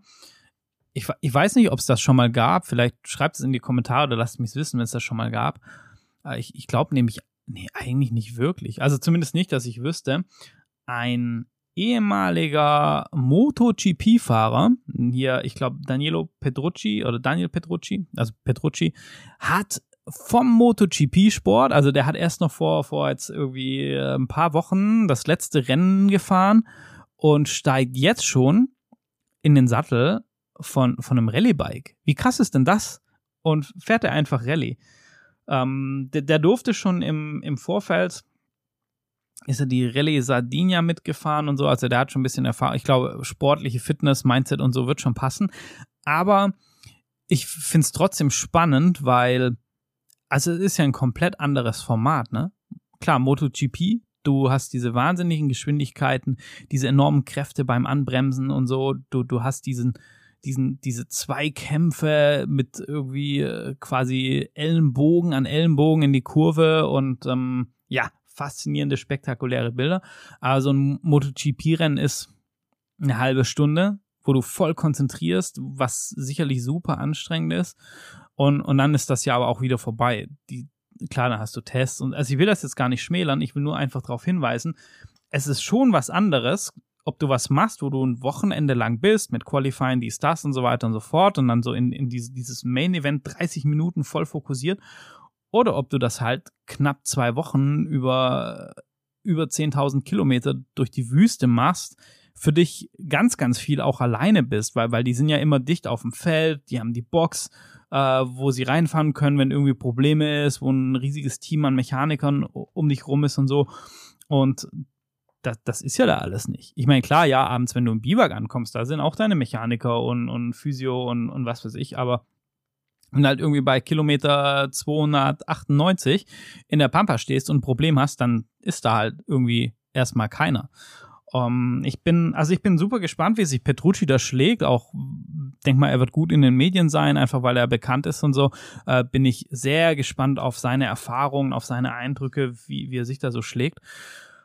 Speaker 1: ich, ich weiß nicht, ob es das schon mal gab, vielleicht schreibt es in die Kommentare oder lasst mich wissen, wenn es das schon mal gab. Äh, ich, ich glaube nämlich, nee, eigentlich nicht wirklich. Also zumindest nicht, dass ich wüsste. Ein ehemaliger MotoGP-Fahrer, hier, ich glaube, Danilo Petrucci oder Daniel Petrucci, also Petrucci, hat vom MotoGP-Sport. Also der hat erst noch vor, vor jetzt irgendwie äh, ein paar Wochen das letzte Rennen gefahren und steigt jetzt schon in den Sattel von, von einem Rallye-Bike. Wie krass ist denn das? Und fährt er einfach Rallye. Ähm, der, der durfte schon im, im Vorfeld ist er die Rallye Sardinia mitgefahren und so. Also der hat schon ein bisschen Erfahrung. Ich glaube, sportliche Fitness, Mindset und so wird schon passen. Aber ich finde es trotzdem spannend, weil also es ist ja ein komplett anderes Format, ne? Klar, MotoGP, du hast diese wahnsinnigen Geschwindigkeiten, diese enormen Kräfte beim Anbremsen und so, du, du hast diesen, diesen, diese Zweikämpfe mit irgendwie äh, quasi Ellenbogen an Ellenbogen in die Kurve und ähm, ja, faszinierende, spektakuläre Bilder. Also ein MotoGP-Rennen ist eine halbe Stunde, wo du voll konzentrierst, was sicherlich super anstrengend ist. Und, und dann ist das ja aber auch wieder vorbei. Die, klar, dann hast du Tests. Und also ich will das jetzt gar nicht schmälern, ich will nur einfach darauf hinweisen, es ist schon was anderes, ob du was machst, wo du ein Wochenende lang bist, mit Qualifying, dies, das und so weiter und so fort und dann so in, in diese, dieses Main-Event 30 Minuten voll fokussiert, oder ob du das halt knapp zwei Wochen über, über 10.000 Kilometer durch die Wüste machst, für dich ganz, ganz viel auch alleine bist, weil, weil die sind ja immer dicht auf dem Feld, die haben die Box, äh, wo sie reinfahren können, wenn irgendwie Probleme ist, wo ein riesiges Team an Mechanikern um dich rum ist und so. Und das, das ist ja da alles nicht. Ich meine, klar, ja, abends, wenn du im Biwak ankommst, da sind auch deine Mechaniker und, und Physio und, und was weiß ich, aber du halt irgendwie bei Kilometer 298 in der Pampa stehst und ein Problem hast, dann ist da halt irgendwie erstmal keiner. Um, ähm, ich bin, also ich bin super gespannt, wie sich Petrucci da schlägt. Auch denk mal, er wird gut in den Medien sein, einfach weil er bekannt ist und so. Äh, bin ich sehr gespannt auf seine Erfahrungen, auf seine Eindrücke, wie, wie er sich da so schlägt.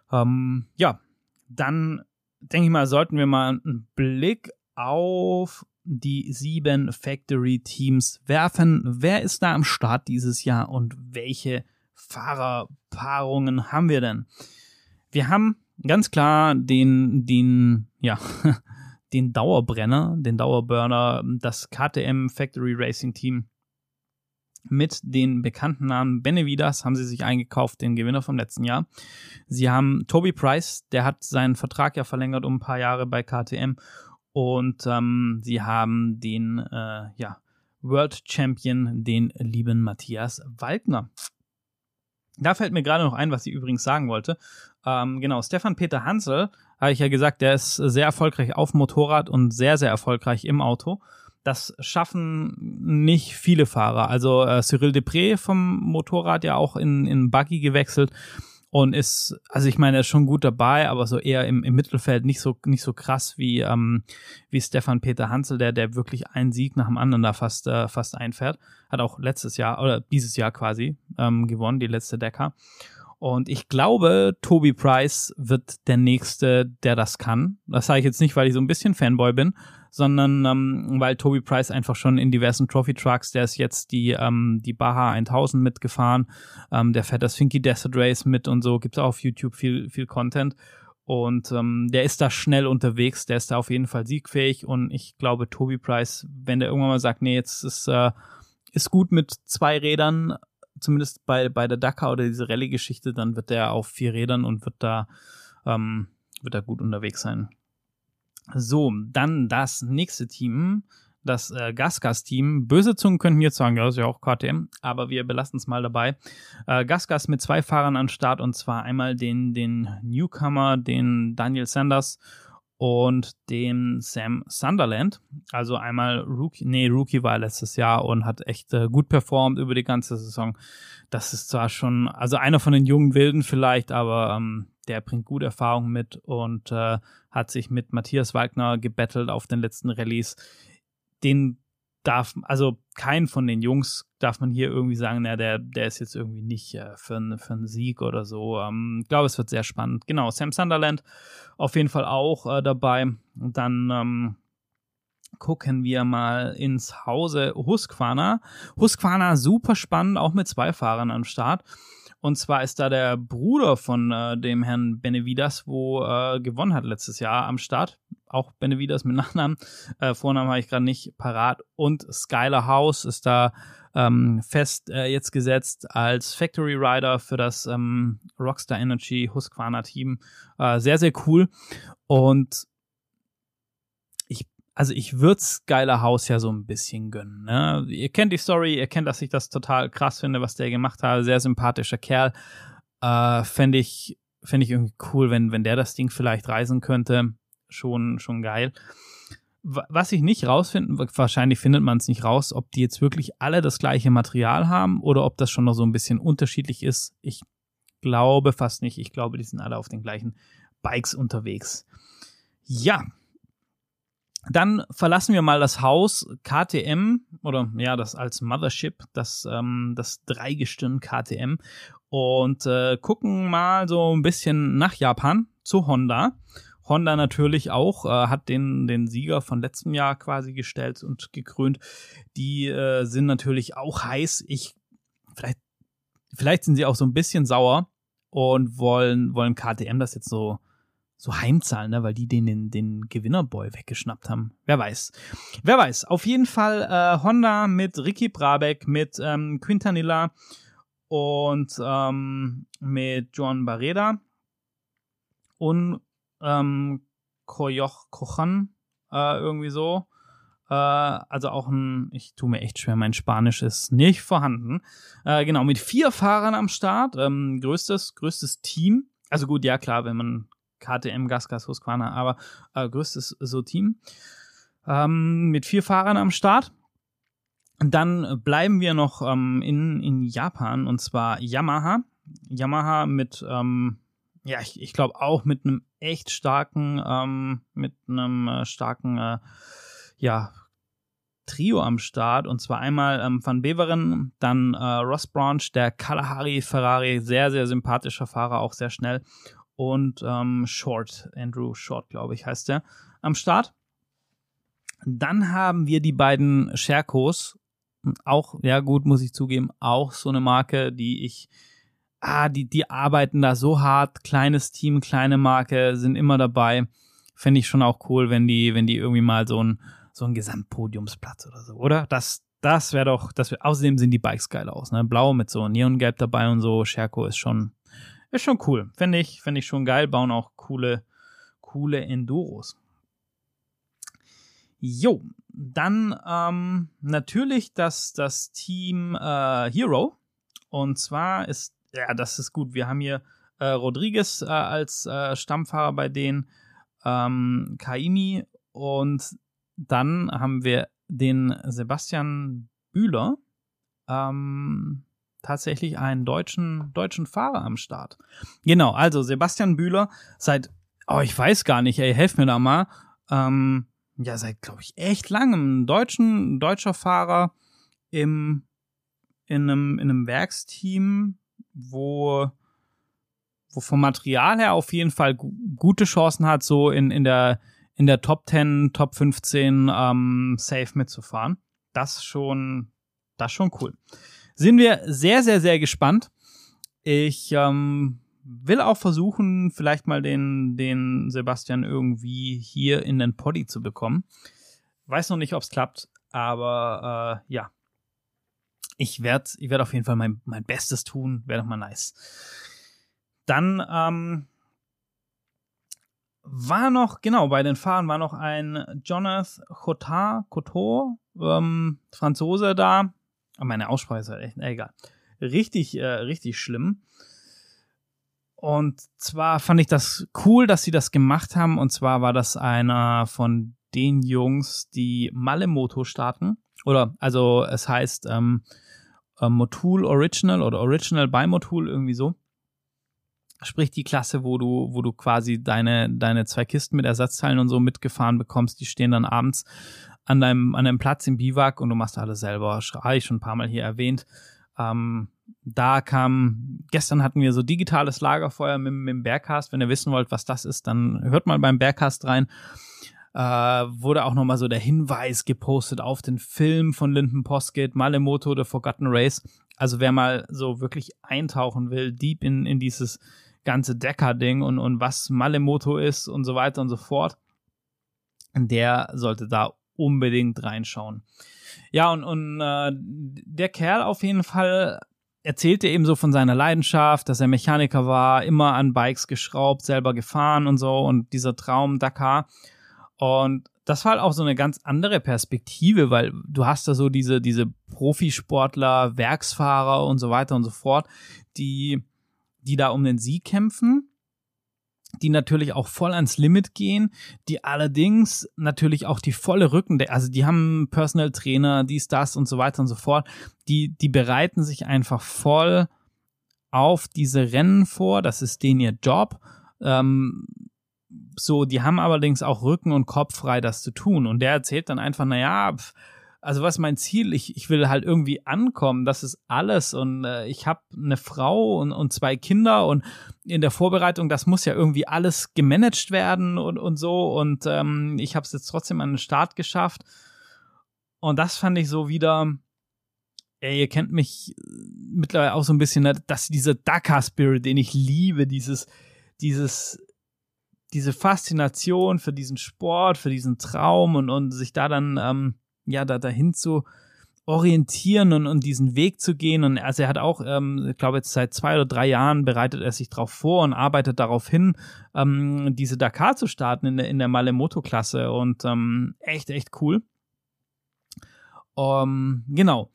Speaker 1: Um, ja, dann denke ich mal, sollten wir mal einen Blick auf die sieben Factory Teams werfen. Wer ist da am Start dieses Jahr und welche Fahrerpaarungen haben wir denn? Wir haben ganz klar den, den, ja, den Dauerbrenner, den Dauerburner, das KTM Factory Racing Team mit den bekannten Namen Benevidas haben sie sich eingekauft, den Gewinner vom letzten Jahr. Sie haben Toby Price, der hat seinen Vertrag ja verlängert um ein paar Jahre bei KTM und ähm, sie haben den äh, ja, World Champion, den lieben Matthias Waldner. Da fällt mir gerade noch ein, was ich übrigens sagen wollte. Ähm, genau, Stefan Peter Hansel, habe ich ja gesagt, der ist sehr erfolgreich auf Motorrad und sehr, sehr erfolgreich im Auto. Das schaffen nicht viele Fahrer. Also äh, Cyril Depré vom Motorrad ja auch in, in Buggy gewechselt und ist, also ich meine, er ist schon gut dabei, aber so eher im, im Mittelfeld nicht so nicht so krass wie ähm, wie Stefan Peter Hansel, der der wirklich einen Sieg nach dem anderen da fast äh, fast einfährt, hat auch letztes Jahr oder dieses Jahr quasi ähm, gewonnen, die letzte Decker. Und ich glaube, Toby Price wird der nächste, der das kann. Das sage ich jetzt nicht, weil ich so ein bisschen Fanboy bin, sondern ähm, weil Toby Price einfach schon in diversen Trophy Trucks, der ist jetzt die, ähm, die Baja 1000 mitgefahren, ähm, der fährt das Finky Desert Race mit und so, gibt's auch auf YouTube viel, viel Content. Und ähm, der ist da schnell unterwegs, der ist da auf jeden Fall siegfähig und ich glaube, Toby Price, wenn der irgendwann mal sagt, nee, jetzt ist, äh, ist gut mit zwei Rädern, zumindest bei, bei der Dakar oder diese Rallye-Geschichte, dann wird der auf vier Rädern und wird da, ähm, wird da gut unterwegs sein. So, dann das nächste Team, das äh, Gasgas-Team. Böse Zungen könnten jetzt sagen, ja, das ist ja auch KTM, aber wir belassen es mal dabei. Äh, Gasgas mit zwei Fahrern an Start und zwar einmal den, den Newcomer, den Daniel Sanders und den Sam Sunderland. Also einmal Rookie, nee, Rookie war letztes Jahr und hat echt äh, gut performt über die ganze Saison. Das ist zwar schon, also einer von den jungen Wilden vielleicht, aber ähm, der bringt gute Erfahrungen mit und äh, hat sich mit Matthias Wagner gebettelt auf den letzten Rallyes. Den darf, also kein von den Jungs darf man hier irgendwie sagen, na, der, der ist jetzt irgendwie nicht äh, für, für einen Sieg oder so. Ähm, ich glaube, es wird sehr spannend. Genau, Sam Sunderland auf jeden Fall auch äh, dabei. Und dann ähm, gucken wir mal ins Hause Husqvarna. Husqvarna super spannend, auch mit zwei Fahrern am Start. Und zwar ist da der Bruder von äh, dem Herrn Benevidas, wo äh, gewonnen hat letztes Jahr am Start. Auch Benevidas mit Nachnamen. Äh, Vornamen habe ich gerade nicht parat. Und Skylar House ist da ähm, fest äh, jetzt gesetzt als Factory Rider für das ähm, Rockstar Energy Husqvarna Team. Äh, sehr, sehr cool. Und also ich würde Skyler House ja so ein bisschen gönnen. Ne? Ihr kennt die Story, ihr kennt, dass ich das total krass finde, was der gemacht hat. Sehr sympathischer Kerl. Äh, Fände ich, fänd ich irgendwie cool, wenn, wenn der das Ding vielleicht reisen könnte. Schon, schon geil. Was ich nicht rausfinden, wahrscheinlich findet man es nicht raus, ob die jetzt wirklich alle das gleiche Material haben oder ob das schon noch so ein bisschen unterschiedlich ist. Ich glaube fast nicht. Ich glaube, die sind alle auf den gleichen Bikes unterwegs. Ja, dann verlassen wir mal das Haus KTM oder ja, das als Mothership, das, ähm, das Dreigestirn KTM und äh, gucken mal so ein bisschen nach Japan zu Honda. Honda natürlich auch, äh, hat den, den Sieger von letztem Jahr quasi gestellt und gekrönt. Die äh, sind natürlich auch heiß. Ich, vielleicht, vielleicht sind sie auch so ein bisschen sauer und wollen, wollen KTM das jetzt so so heimzahlen, ne? weil die den, den, den Gewinnerboy weggeschnappt haben. Wer weiß. Wer weiß. Auf jeden Fall äh, Honda mit Ricky Brabeck, mit ähm, Quintanilla und ähm, mit John Barreda und ähm, Koyoch Kochan, äh, irgendwie so. Äh, also auch ein, ich tue mir echt schwer, mein Spanisch ist nicht vorhanden. Äh, genau, mit vier Fahrern am Start, ähm, größtes, größtes Team. Also gut, ja klar, wenn man KTM, Gasgas, Husqvarna, aber äh, größtes so Team. Ähm, mit vier Fahrern am Start. Dann bleiben wir noch ähm, in, in Japan und zwar Yamaha. Yamaha mit, ähm, ja, ich, ich glaube auch mit einem echt starken, ähm, mit einem äh, starken, äh, ja, Trio am Start und zwar einmal ähm, Van Beveren, dann äh, Ross Branch, der Kalahari Ferrari, sehr, sehr sympathischer Fahrer, auch sehr schnell und ähm, Short, Andrew Short, glaube ich, heißt der, am Start. Dann haben wir die beiden Sherkos. Auch, ja gut, muss ich zugeben, auch so eine Marke, die ich, ah, die, die arbeiten da so hart. Kleines Team, kleine Marke, sind immer dabei. Fände ich schon auch cool, wenn die, wenn die irgendwie mal so ein, so ein Gesamtpodiumsplatz oder so, oder? Das, Das wäre doch, das wär, außerdem sehen die Bikes geil aus, ne? Blau mit so Neongelb dabei und so. Sherco ist schon, ist schon cool. Finde ich, finde ich schon geil. Bauen auch coole, coole Enduros. Jo, dann ähm, natürlich das, das Team äh, Hero. Und zwar ist, ja, das ist gut. Wir haben hier äh, Rodriguez äh, als äh, Stammfahrer bei denen, ähm, Kaimi und dann haben wir den Sebastian Bühler, ähm, tatsächlich einen deutschen, deutschen Fahrer am Start. Genau, also Sebastian Bühler seit, oh, ich weiß gar nicht, ey, helf mir da mal, ähm, ja, seit, glaube ich, echt langem deutschen, deutscher Fahrer im, in einem, in einem Werksteam, wo, wo vom Material her auf jeden Fall gute Chancen hat, so in, in der, in der Top 10, Top 15 ähm, safe mitzufahren. Das schon, das schon cool. Sind wir sehr, sehr, sehr gespannt. Ich ähm, will auch versuchen, vielleicht mal den, den Sebastian irgendwie hier in den Poddy zu bekommen. Weiß noch nicht, ob es klappt, aber äh, ja. Ich werde ich werd auf jeden Fall mein, mein Bestes tun. Wäre doch mal nice. Dann ähm, war noch, genau, bei den Fahrern war noch ein Jonas Cotard, Cotor, ähm, Franzose da. Meine Aussprache ist halt echt, egal. Richtig, äh, richtig schlimm. Und zwar fand ich das cool, dass sie das gemacht haben. Und zwar war das einer von den Jungs, die Malemoto starten. Oder, also es heißt ähm, äh, Motul Original oder Original by Motul, irgendwie so. Sprich die Klasse, wo du, wo du quasi deine, deine zwei Kisten mit Ersatzteilen und so mitgefahren bekommst, die stehen dann abends an deinem, an deinem Platz im Biwak und du machst alles selber. Habe ich schon ein paar Mal hier erwähnt. Ähm, da kam, gestern hatten wir so digitales Lagerfeuer mit, mit dem Bergcast. Wenn ihr wissen wollt, was das ist, dann hört mal beim Bergcast rein. Äh, wurde auch nochmal so der Hinweis gepostet auf den Film von Linden Poskett, Malemoto, The Forgotten Race. Also wer mal so wirklich eintauchen will, deep in, in dieses ganze Decker-Ding und, und was Malemoto ist und so weiter und so fort, der sollte da unbedingt reinschauen. Ja, und, und äh, der Kerl auf jeden Fall erzählte eben so von seiner Leidenschaft, dass er Mechaniker war, immer an Bikes geschraubt, selber gefahren und so und dieser Traum Dakar. Und das war halt auch so eine ganz andere Perspektive, weil du hast da so diese, diese Profisportler, Werksfahrer und so weiter und so fort, die die da um den Sieg kämpfen, die natürlich auch voll ans Limit gehen, die allerdings natürlich auch die volle Rücken, also die haben Personal Trainer, dies, das und so weiter und so fort, die, die bereiten sich einfach voll auf diese Rennen vor, das ist denen ihr Job. Ähm, so, die haben allerdings auch Rücken und Kopf frei, das zu tun. Und der erzählt dann einfach, naja, pf, also was mein Ziel? Ich, ich will halt irgendwie ankommen, das ist alles. Und äh, ich habe eine Frau und, und zwei Kinder und in der Vorbereitung, das muss ja irgendwie alles gemanagt werden und, und so. Und ähm, ich habe es jetzt trotzdem an den Start geschafft. Und das fand ich so wieder, ey, ihr kennt mich mittlerweile auch so ein bisschen, ne, dass dieser Dakar-Spirit, den ich liebe, dieses, dieses, diese Faszination für diesen Sport, für diesen Traum und, und sich da dann ähm, ja, da dahin zu orientieren und, und diesen Weg zu gehen. Und also er hat auch, ähm, ich glaube jetzt seit zwei oder drei Jahren bereitet er sich darauf vor und arbeitet darauf hin, ähm, diese Dakar zu starten in der, in der Malemoto-Klasse. Und ähm, echt, echt cool. Um, genau.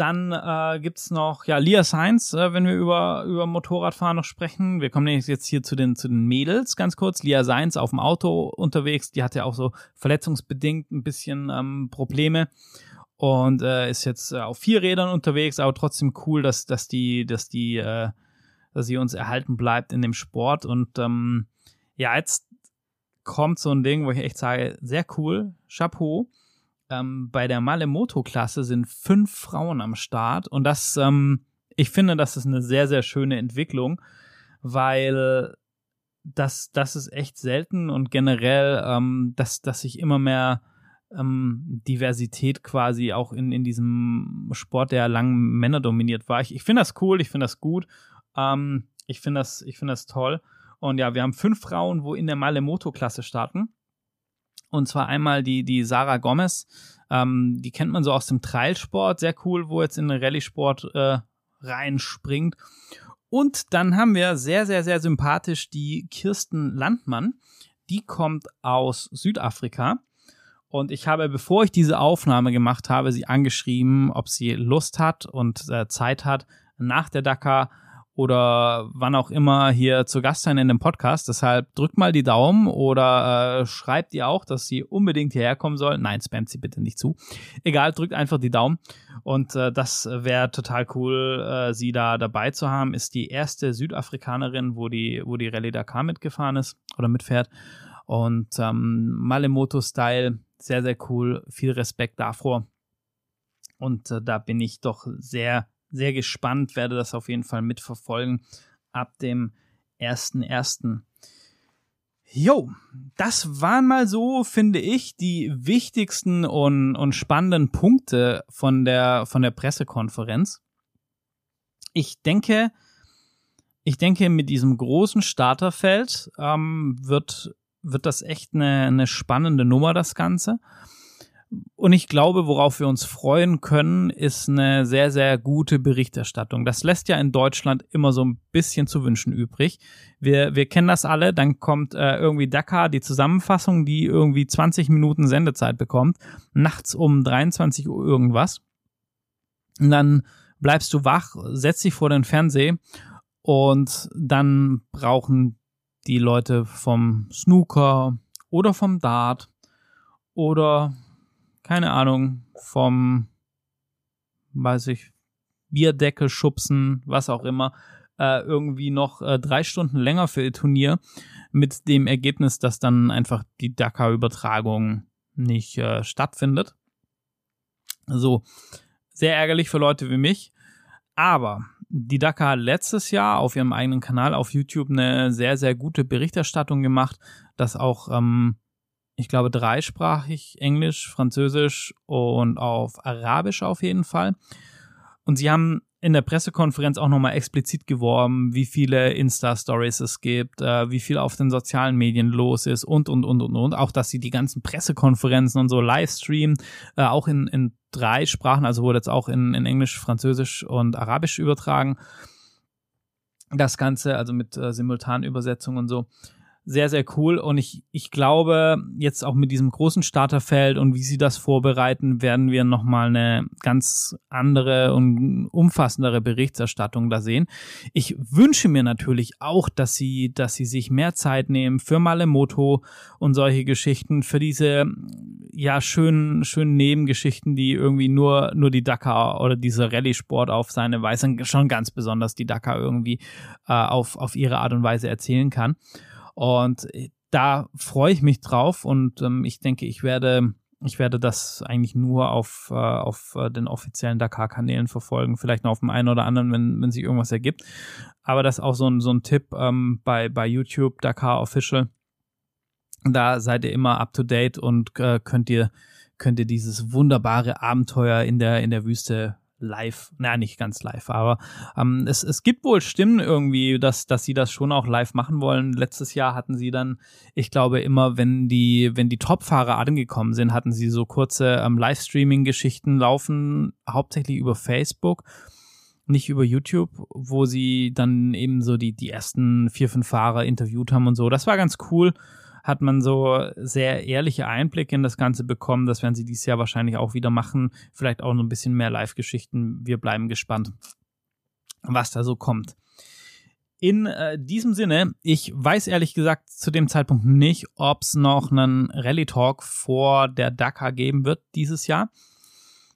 Speaker 1: Dann äh, gibt es noch, ja, Lia Sainz, äh, wenn wir über, über Motorradfahren noch sprechen. Wir kommen jetzt hier zu den, zu den Mädels ganz kurz. Lia Sainz auf dem Auto unterwegs, die hatte auch so verletzungsbedingt ein bisschen ähm, Probleme und äh, ist jetzt äh, auf vier Rädern unterwegs, aber trotzdem cool, dass, dass die, dass die, äh, dass sie uns erhalten bleibt in dem Sport. Und ähm, ja, jetzt kommt so ein Ding, wo ich echt sage, sehr cool, Chapeau ähm, bei der Malemoto-Klasse sind fünf Frauen am Start und das, ähm, ich finde, das ist eine sehr, sehr schöne Entwicklung, weil das, das ist echt selten und generell, ähm, dass, dass sich immer mehr ähm, Diversität quasi auch in, in diesem Sport, der lang Männer dominiert war. Ich, ich finde das cool, ich finde das gut, ähm, ich finde das, ich finde das toll. Und ja, wir haben fünf Frauen, wo in der Malemoto-Klasse starten. Und zwar einmal die, die Sarah Gomez. Ähm, die kennt man so aus dem Trailsport. Sehr cool, wo jetzt in den Rallye-Sport äh, reinspringt. Und dann haben wir sehr, sehr, sehr sympathisch die Kirsten Landmann. Die kommt aus Südafrika. Und ich habe, bevor ich diese Aufnahme gemacht habe, sie angeschrieben, ob sie Lust hat und äh, Zeit hat, nach der Dakar oder wann auch immer hier zu Gast sein in dem Podcast. Deshalb drückt mal die Daumen oder äh, schreibt ihr auch, dass sie unbedingt hierher kommen soll. Nein, spamt sie bitte nicht zu. Egal, drückt einfach die Daumen. Und äh, das wäre total cool, äh, sie da dabei zu haben. Ist die erste Südafrikanerin, wo die, wo die Rallye Dakar mitgefahren ist oder mitfährt. Und ähm, Malemoto-Style, sehr, sehr cool. Viel Respekt davor. Und äh, da bin ich doch sehr sehr gespannt, werde das auf jeden Fall mitverfolgen ab dem 1.1. Jo, das waren mal so, finde ich, die wichtigsten und, und spannenden Punkte von der, von der Pressekonferenz. Ich denke, ich denke, mit diesem großen Starterfeld ähm, wird, wird das echt eine, eine spannende Nummer, das Ganze. Und ich glaube, worauf wir uns freuen können, ist eine sehr, sehr gute Berichterstattung. Das lässt ja in Deutschland immer so ein bisschen zu wünschen übrig. Wir, wir kennen das alle, dann kommt äh, irgendwie Dakar, die Zusammenfassung, die irgendwie 20 Minuten Sendezeit bekommt, nachts um 23 Uhr irgendwas. Und dann bleibst du wach, setzt dich vor den Fernseher und dann brauchen die Leute vom Snooker oder vom Dart oder keine Ahnung, vom, weiß ich, Bierdeckel schubsen, was auch immer, äh, irgendwie noch äh, drei Stunden länger für ihr Turnier mit dem Ergebnis, dass dann einfach die Dakar-Übertragung nicht äh, stattfindet. So, sehr ärgerlich für Leute wie mich. Aber die Dakar hat letztes Jahr auf ihrem eigenen Kanal auf YouTube eine sehr, sehr gute Berichterstattung gemacht, dass auch ähm, ich glaube, dreisprachig, Englisch, Französisch und auf Arabisch auf jeden Fall. Und sie haben in der Pressekonferenz auch nochmal explizit geworben, wie viele Insta-Stories es gibt, äh, wie viel auf den sozialen Medien los ist und, und, und, und, und. Auch, dass sie die ganzen Pressekonferenzen und so livestreamen, äh, auch in, in drei Sprachen, also wurde jetzt auch in, in Englisch, Französisch und Arabisch übertragen. Das Ganze, also mit äh, Simultanübersetzung und so sehr, sehr cool. Und ich, ich glaube, jetzt auch mit diesem großen Starterfeld und wie sie das vorbereiten, werden wir nochmal eine ganz andere und umfassendere Berichterstattung da sehen. Ich wünsche mir natürlich auch, dass sie, dass sie sich mehr Zeit nehmen für Malemoto und solche Geschichten, für diese, ja, schönen, schönen Nebengeschichten, die irgendwie nur, nur die Dakar oder dieser Rallye-Sport auf seine Weise, schon ganz besonders die Dakar irgendwie äh, auf, auf ihre Art und Weise erzählen kann. Und äh, da freue ich mich drauf und ähm, ich denke, ich werde, ich werde das eigentlich nur auf, äh, auf äh, den offiziellen Dakar-Kanälen verfolgen, vielleicht noch auf dem einen oder anderen, wenn, wenn sich irgendwas ergibt. Aber das ist auch so ein, so ein Tipp ähm, bei, bei YouTube, Dakar Official. Da seid ihr immer up to date und äh, könnt ihr, könnt ihr dieses wunderbare Abenteuer in der, in der Wüste live, naja, nicht ganz live, aber ähm, es, es gibt wohl Stimmen irgendwie, dass, dass sie das schon auch live machen wollen. Letztes Jahr hatten sie dann, ich glaube immer, wenn die, wenn die Topfahrer angekommen sind, hatten sie so kurze ähm, Livestreaming-Geschichten laufen, hauptsächlich über Facebook nicht über YouTube, wo sie dann eben so die, die ersten vier, fünf Fahrer interviewt haben und so. Das war ganz cool hat man so sehr ehrliche Einblicke in das Ganze bekommen. Das werden sie dieses Jahr wahrscheinlich auch wieder machen. Vielleicht auch noch ein bisschen mehr Live-Geschichten. Wir bleiben gespannt, was da so kommt. In äh, diesem Sinne, ich weiß ehrlich gesagt zu dem Zeitpunkt nicht, ob es noch einen Rally Talk vor der Dakar geben wird dieses Jahr.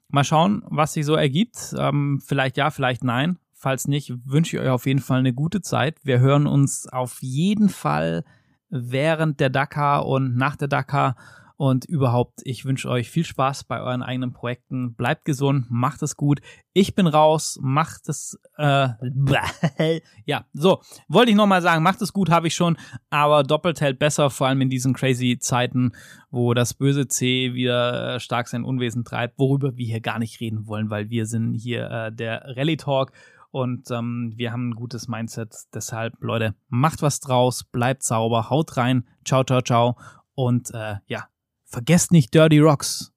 Speaker 1: Mal schauen, was sich so ergibt. Ähm, vielleicht ja, vielleicht nein. Falls nicht, wünsche ich euch auf jeden Fall eine gute Zeit. Wir hören uns auf jeden Fall während der Dakar und nach der Dakar. Und überhaupt, ich wünsche euch viel Spaß bei euren eigenen Projekten. Bleibt gesund, macht es gut. Ich bin raus, macht es, äh, ja, so, wollte ich nochmal sagen, macht es gut, habe ich schon, aber doppelt hält besser, vor allem in diesen crazy Zeiten, wo das böse C wieder äh, stark sein Unwesen treibt, worüber wir hier gar nicht reden wollen, weil wir sind hier äh, der Rally Talk und ähm, wir haben ein gutes Mindset. Deshalb, Leute, macht was draus, bleibt sauber, haut rein. Ciao, ciao, ciao. Und äh, ja, vergesst nicht Dirty Rocks.